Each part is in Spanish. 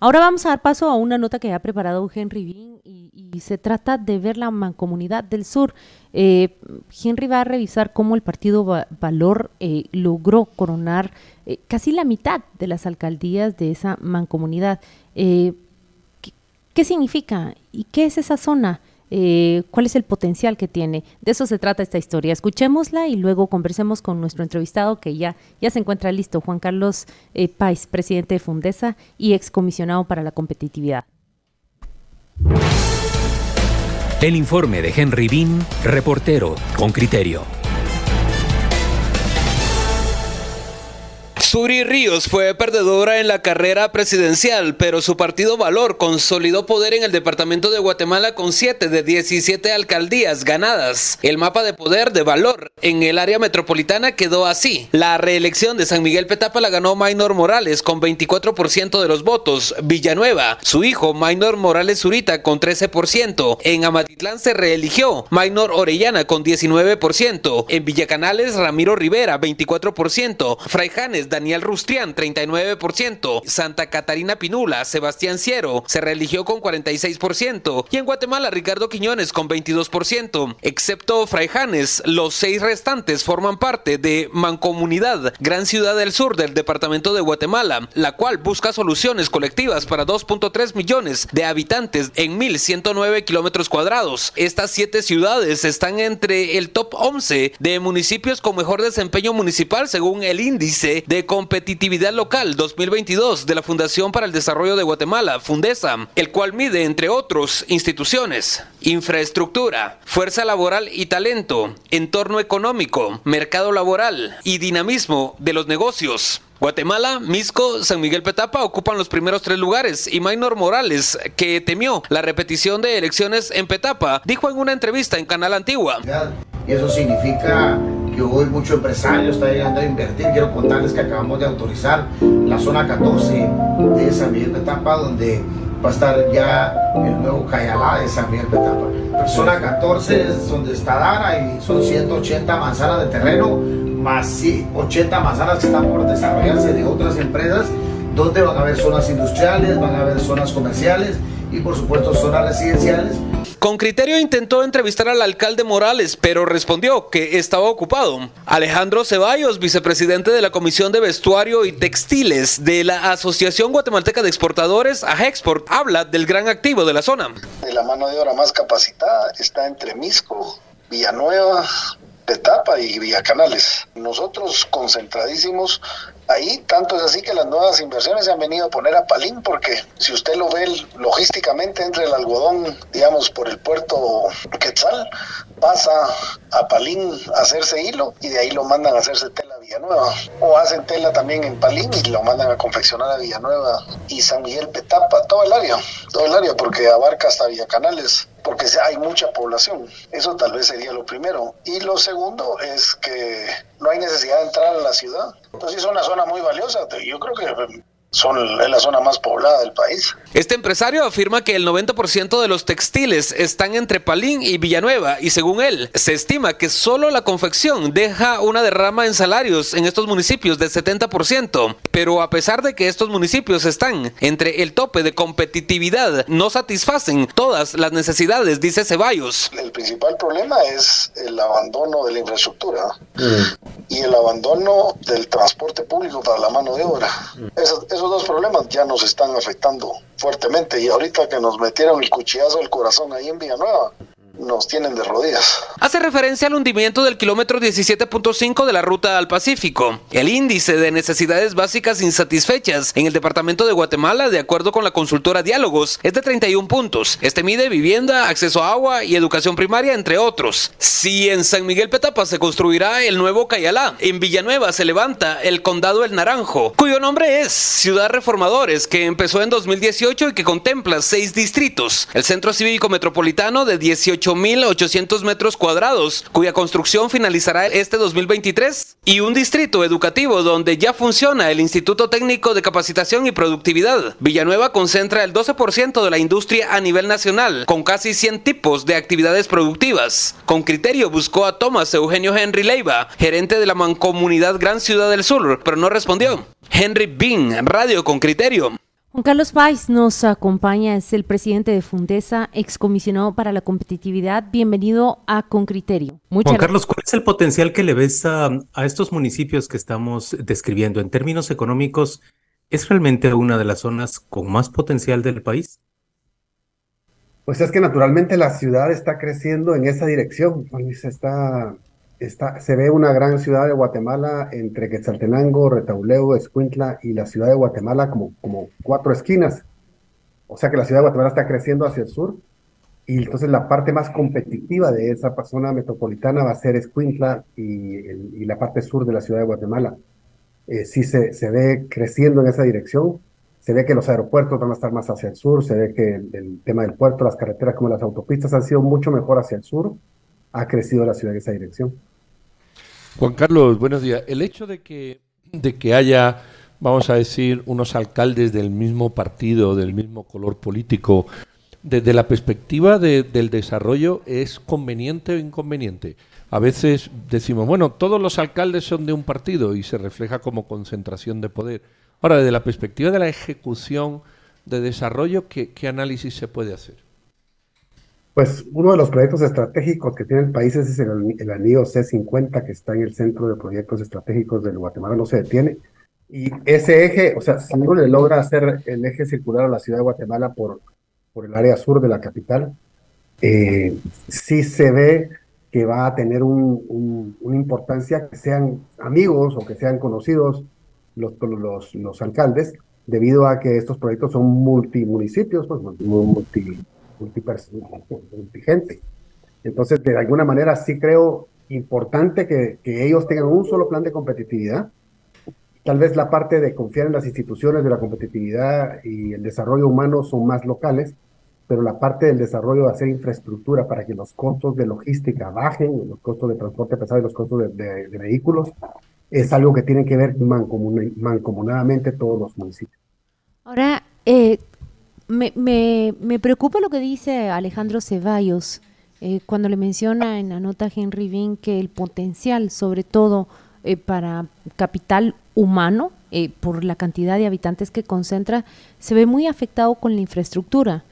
Ahora vamos a dar paso a una nota que ha preparado Henry Bean y, se trata de ver la mancomunidad del sur. Eh, Henry va a revisar cómo el partido Valor eh, logró coronar eh, casi la mitad de las alcaldías de esa mancomunidad. ¿qué, ¿Qué significa y qué es esa zona? Eh, cuál es el potencial que tiene. De eso se trata esta historia. Escuchémosla y luego conversemos con nuestro entrevistado que ya, ya se encuentra listo, Juan Carlos eh, Pais, presidente de Fundesa y excomisionado para la competitividad. El informe de Henry Bean, reportero con criterio. Suri Ríos fue perdedora en la carrera presidencial, pero su partido Valor consolidó poder en el departamento de Guatemala con 7 de 17 alcaldías ganadas. El mapa de poder de Valor en el área metropolitana quedó así. La reelección de San Miguel Petapa la ganó Maynor Morales con 24% de los votos. Villanueva, su hijo Maynor Morales Zurita con 13%. En Amatitlán se reeligió Maynor Orellana con 19%. En Villacanales Ramiro Rivera 24%. Fraijanes Daniel Rustrián, 39%. Santa Catarina Pinula, Sebastián Ciero, se reeligió con 46%. Y en Guatemala, Ricardo Quiñones con 22%. Excepto Fraijanes, los seis restantes forman parte de Mancomunidad, Gran Ciudad del Sur del Departamento de Guatemala, la cual busca soluciones colectivas para 2.3 millones de habitantes en 1.109 kilómetros cuadrados. Estas siete ciudades están entre el top 11 de municipios con mejor desempeño municipal según el índice de Competitividad Local 2022 de la Fundación para el Desarrollo de Guatemala, Fundesa, el cual mide, entre otros, instituciones, infraestructura, fuerza laboral y talento, entorno económico, mercado laboral y dinamismo de los negocios. Guatemala, Misco, San Miguel Petapa ocupan los primeros tres lugares y Maynor Morales, que temió la repetición de elecciones en Petapa, dijo en una entrevista en Canal Antigua. Y eso significa que hoy mucho empresario está llegando a invertir. Quiero contarles que acabamos de autorizar la zona 14 de San Miguel Petapa, donde va a estar ya el nuevo Cayalá de San Miguel Petapa. Zona 14 es donde está Dara y son 180 manzanas de terreno, más 80 manzanas que están por desarrollarse de otras empresas, donde van a haber zonas industriales, van a haber zonas comerciales y por supuesto zonas residenciales. Con criterio intentó entrevistar al alcalde Morales, pero respondió que estaba ocupado. Alejandro Ceballos, vicepresidente de la Comisión de Vestuario y Textiles de la Asociación Guatemalteca de Exportadores, AGEXPORT, habla del gran activo de la zona. La mano de obra más capacitada está entre Misco, Villanueva, Petapa y Villacanales. Nosotros concentradísimos ahí, tanto es así que las nuevas inversiones se han venido a poner a Palín, porque si usted lo ve logísticamente entre el algodón, digamos, por el puerto Quetzal, pasa a Palín a hacerse hilo y de ahí lo mandan a hacerse tela a Villanueva. O hacen tela también en Palín y lo mandan a confeccionar a Villanueva y San Miguel Petapa, todo el área, todo el área, porque abarca hasta Villacanales porque hay mucha población. Eso tal vez sería lo primero. Y lo segundo es que no hay necesidad de entrar a la ciudad. Entonces es una zona muy valiosa. Yo creo que son, es la zona más poblada del país. Este empresario afirma que el 90% de los textiles están entre Palín y Villanueva y según él, se estima que solo la confección deja una derrama en salarios en estos municipios del 70%, pero a pesar de que estos municipios están entre el tope de competitividad, no satisfacen todas las necesidades, dice Ceballos. El principal problema es el abandono de la infraestructura mm. Y el abandono del transporte público para la mano de obra. Eso, esos dos problemas ya nos están afectando fuertemente y ahorita que nos metieron el cuchillazo al corazón ahí en Villanueva, nos tienen de rodillas. Hace referencia al hundimiento del kilómetro 17.5 de la ruta al Pacífico. El índice de necesidades básicas insatisfechas en el departamento de Guatemala, de acuerdo con la consultora Diálogos, es de 31 puntos. Este mide vivienda, acceso a agua y educación primaria, entre otros. Si en San Miguel Petapa se construirá el nuevo Cayalá, en Villanueva se levanta el condado El Naranjo, cuyo nombre es Ciudad Reformadores, que empezó en 2018 y que contempla seis distritos. El Centro Cívico Metropolitano de 18 8.800 metros cuadrados, cuya construcción finalizará este 2023, y un distrito educativo donde ya funciona el Instituto Técnico de Capacitación y Productividad. Villanueva concentra el 12% de la industria a nivel nacional, con casi 100 tipos de actividades productivas. Con criterio buscó a Tomás Eugenio Henry Leiva, gerente de la mancomunidad Gran Ciudad del Sur, pero no respondió. Henry Bean, Radio con Criterio. Juan Carlos Páez nos acompaña, es el presidente de Fundesa, excomisionado para la competitividad. Bienvenido a Con Criterio. Muchas Juan Carlos, ¿cuál es el potencial que le ves a, a estos municipios que estamos describiendo en términos económicos? ¿Es realmente una de las zonas con más potencial del país? Pues es que naturalmente la ciudad está creciendo en esa dirección. Está se ve una gran ciudad de Guatemala entre Quetzaltenango, Retauleu, Escuintla y la ciudad de Guatemala como, como cuatro esquinas. O sea que la ciudad de Guatemala está creciendo hacia el sur y entonces la parte más competitiva de esa zona metropolitana va a ser Escuintla y, la parte sur de la ciudad de Guatemala. Eh, sí se, se ve creciendo en esa dirección. Se ve que los aeropuertos van a estar más hacia el sur, se ve que el tema del puerto, las carreteras como las autopistas han sido mucho mejor hacia el sur. Ha crecido la ciudad en esa dirección. Juan Carlos, buenos días. El hecho de que, de que haya, vamos a decir, unos alcaldes del mismo partido, del mismo color político, desde la perspectiva del desarrollo, ¿es conveniente o inconveniente? A veces decimos, bueno, todos los alcaldes son de un partido y se refleja como concentración de poder. Ahora, desde la perspectiva de la ejecución de desarrollo, qué análisis se puede hacer? Pues uno de los proyectos estratégicos que tiene el país es el, anillo C50 que está en el centro de proyectos estratégicos del Guatemala, no se detiene. Y ese eje, o sea, si uno le logra hacer el eje circular a la ciudad de Guatemala por, por el área sur de la capital, eh, sí se ve que va a tener un, una importancia que sean amigos o que sean conocidos los, los, los alcaldes, debido a que estos proyectos son multimunicipios, pues multi, multigente. Entonces, de alguna manera sí creo importante que, ellos tengan un solo plan de competitividad. Tal vez la parte de confiar en las instituciones de la competitividad y el desarrollo humano son más locales, pero la parte del desarrollo de hacer infraestructura para que los costos de logística bajen, los costos de transporte pesado y los costos de, vehículos, es algo que tienen que ver mancomunadamente todos los municipios. Ahora, eh, me, me, me, preocupa lo que dice Alejandro Ceballos eh, cuando le menciona en la nota Henry Bean que el potencial, sobre todo eh, para capital humano, eh, por la cantidad de habitantes que concentra, se ve muy afectado con la infraestructura.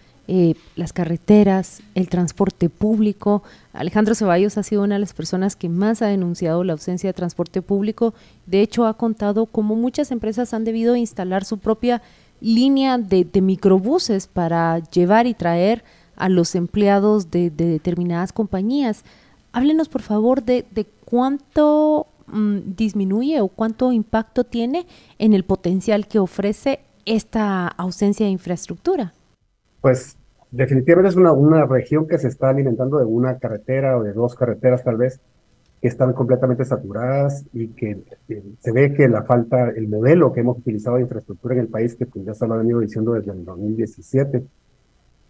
las carreteras, el transporte público. Alejandro Ceballos ha sido una de las personas que más ha denunciado la ausencia de transporte público. De hecho, ha contado cómo muchas empresas han debido instalar su propia línea de, microbuses para llevar y traer a los empleados de, determinadas compañías. Háblenos, por favor, de, cuánto mm, disminuye o cuánto impacto tiene en el potencial que ofrece esta ausencia de infraestructura. Pues definitivamente es una, una región que se está alimentando de una carretera o de dos carreteras tal vez, que están completamente saturadas y que se ve que la falta, el modelo que hemos utilizado de infraestructura en el país, que pues ya se lo han venido diciendo desde el 2017,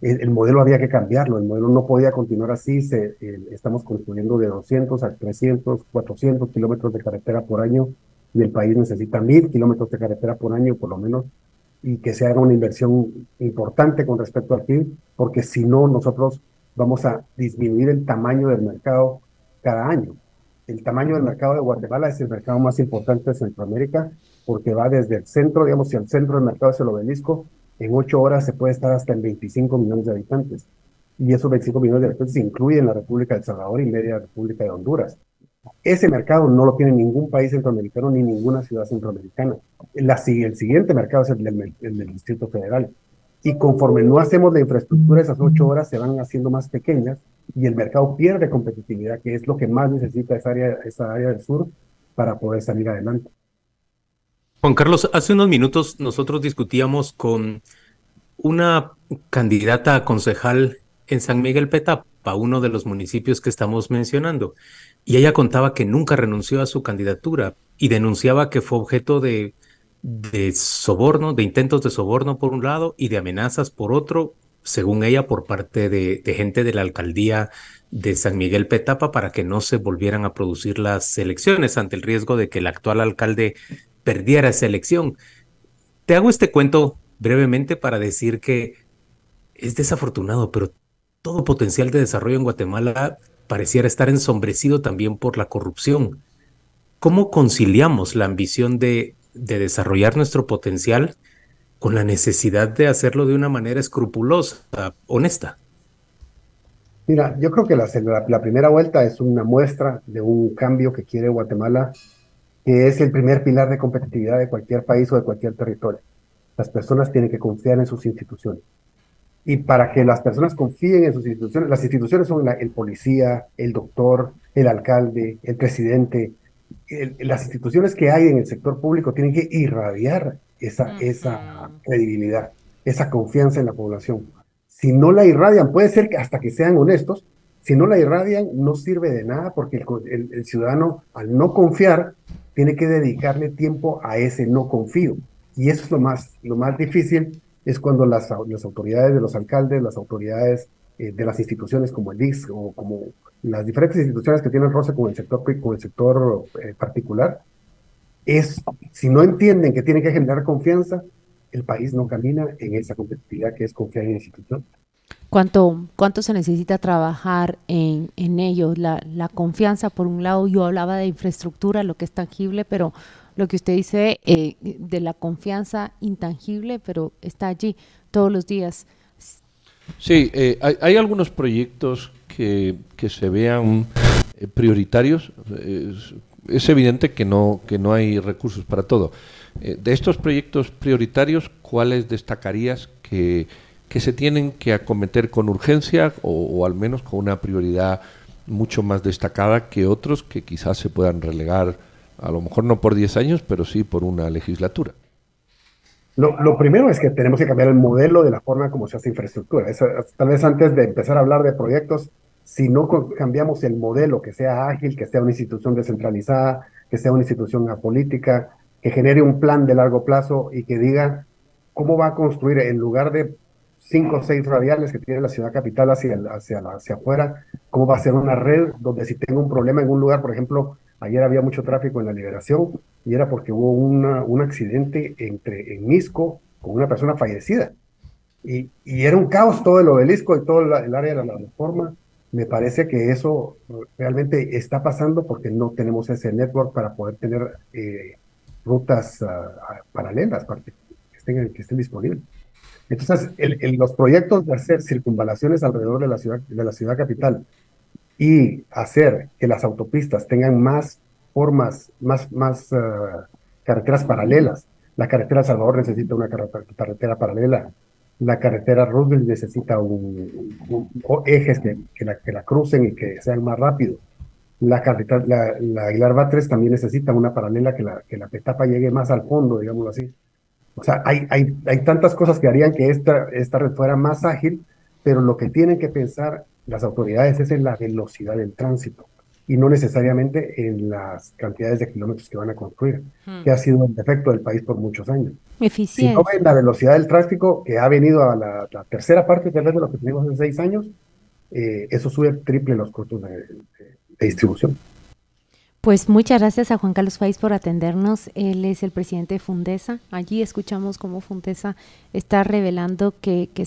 el, modelo había que cambiarlo, el modelo no podía continuar así, se, estamos construyendo de 200 a 300, 400 kilómetros de carretera por año y el país necesita mil kilómetros de carretera por año por lo menos y que se haga una inversión importante con respecto al PIB, porque si no nosotros vamos a disminuir el tamaño del mercado cada año el tamaño del mercado de Guatemala es el mercado más importante de Centroamérica porque va desde el centro, digamos, si el centro del mercado es el obelisco, en ocho horas se puede estar hasta en 25 millones de habitantes. Y esos 25 millones de habitantes incluyen la República de El Salvador y media República de Honduras. Ese mercado no lo tiene ningún país centroamericano ni ninguna ciudad centroamericana. el siguiente mercado es el del Distrito Federal. Y conforme no hacemos la infraestructura, esas ocho horas se van haciendo más pequeñas y el mercado pierde competitividad, que es lo que más necesita esa área, esa área del sur para poder salir adelante. Juan Carlos, hace unos minutos nosotros discutíamos con una candidata a concejal en San Miguel Petapa, uno de los municipios que estamos mencionando, y ella contaba que nunca renunció a su candidatura y denunciaba que fue objeto de, de soborno, de intentos de soborno por un lado y de amenazas por otro, según ella, por parte de, gente de la alcaldía de San Miguel Petapa para que no se volvieran a producir las elecciones ante el riesgo de que el actual alcalde perdiera esa elección. Te hago este cuento brevemente para decir que es desafortunado, pero todo potencial de desarrollo en Guatemala pareciera estar ensombrecido también por la corrupción. ¿Cómo conciliamos la ambición de, de desarrollar nuestro potencial con la necesidad de hacerlo de una manera escrupulosa, honesta? Mira, yo creo que la, la, primera vuelta es una muestra de un cambio que quiere Guatemala, que es el primer pilar de competitividad de cualquier país o de cualquier territorio. Las personas tienen que confiar en sus instituciones. Y para que las personas confíen en sus instituciones, las instituciones son el policía, el doctor, el alcalde, el presidente. las instituciones que hay en el sector público tienen que irradiar esa, esa credibilidad, esa confianza en la población. Si no la irradian, puede ser que hasta que sean honestos, si no la irradian, no sirve de nada porque el, el, ciudadano, al no confiar, tiene que dedicarle tiempo a ese no confío. Y eso es lo más, lo más difícil, es cuando las, las autoridades de los alcaldes, las autoridades eh, de las instituciones como el DIS o como las diferentes instituciones que tienen roce con el sector, con el sector eh, particular, es, si no entienden que tienen que generar confianza, el país no camina en esa competitividad que es confiar en la institución. ¿Cuánto, ¿Cuánto se necesita trabajar en, en ello? La, la, confianza, por un lado, yo hablaba de infraestructura, lo que es tangible, pero lo que usted dice eh, de la confianza intangible, pero está allí todos los días. Sí, eh, hay, hay, algunos proyectos que, que se vean eh, prioritarios. Es evidente que no, que no hay recursos para todo. Eh, de estos proyectos prioritarios, ¿cuáles destacarías que, que, se tienen que acometer con urgencia o, al menos con una prioridad mucho más destacada que otros que quizás se puedan relegar, a lo mejor no por 10 años, pero sí por una legislatura? Lo, lo, primero es que tenemos que cambiar el modelo de la forma como se hace infraestructura. tal vez antes de empezar a hablar de proyectos, si no cambiamos el modelo, que sea ágil, que sea una institución descentralizada, que sea una institución apolítica, que genere un plan de largo plazo y que diga cómo va a construir en lugar de cinco o seis radiales que tiene la ciudad capital hacia, hacia, hacia afuera, cómo va a ser una red donde si tengo un problema en un lugar, por ejemplo, ayer había mucho tráfico en la liberación y era porque hubo una, un accidente entre, en Misco con una persona fallecida. Y, y era un caos todo el obelisco y todo el área de la plataforma. Me parece que eso realmente está pasando porque no tenemos ese network para poder tener eh, rutas ah, ah, paralelas que estén, que estén disponibles. Entonces, los proyectos de hacer circunvalaciones alrededor de la ciudad, de la ciudad capital y hacer que las autopistas tengan más formas, más, más ah, carreteras paralelas. La carretera Salvador necesita una carretera paralela. La carretera Roosevelt necesita un, ejes que, que, la, que la crucen y que sean más rápidos la, la, la Aguilar Batres también necesita una paralela que la, que la petapa llegue más al fondo, digámoslo así. O sea, hay, hay, hay tantas cosas que harían que esta, esta red fuera más ágil, pero lo que tienen que pensar las autoridades es en la velocidad del tránsito y no necesariamente en las cantidades de kilómetros que van a construir, hmm. que ha sido el defecto del país por muchos años. Eficiente. Si no ven la velocidad del tráfico, que ha venido a la, tercera parte tal vez de lo que tenemos en seis años, eh, eso sube triple los costos de, distribución. Pues muchas gracias a Juan Carlos Faiz por atendernos. Él es el presidente de Fundesa. Allí escuchamos cómo Fundesa está revelando que, que,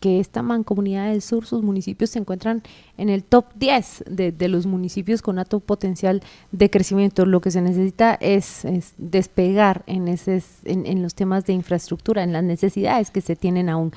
que esta mancomunidad del sur, sus municipios se encuentran en el top 10 de, los municipios con alto potencial de crecimiento. Lo que se necesita es, despegar en, ese, en, los temas de infraestructura, en las necesidades que se tienen aún.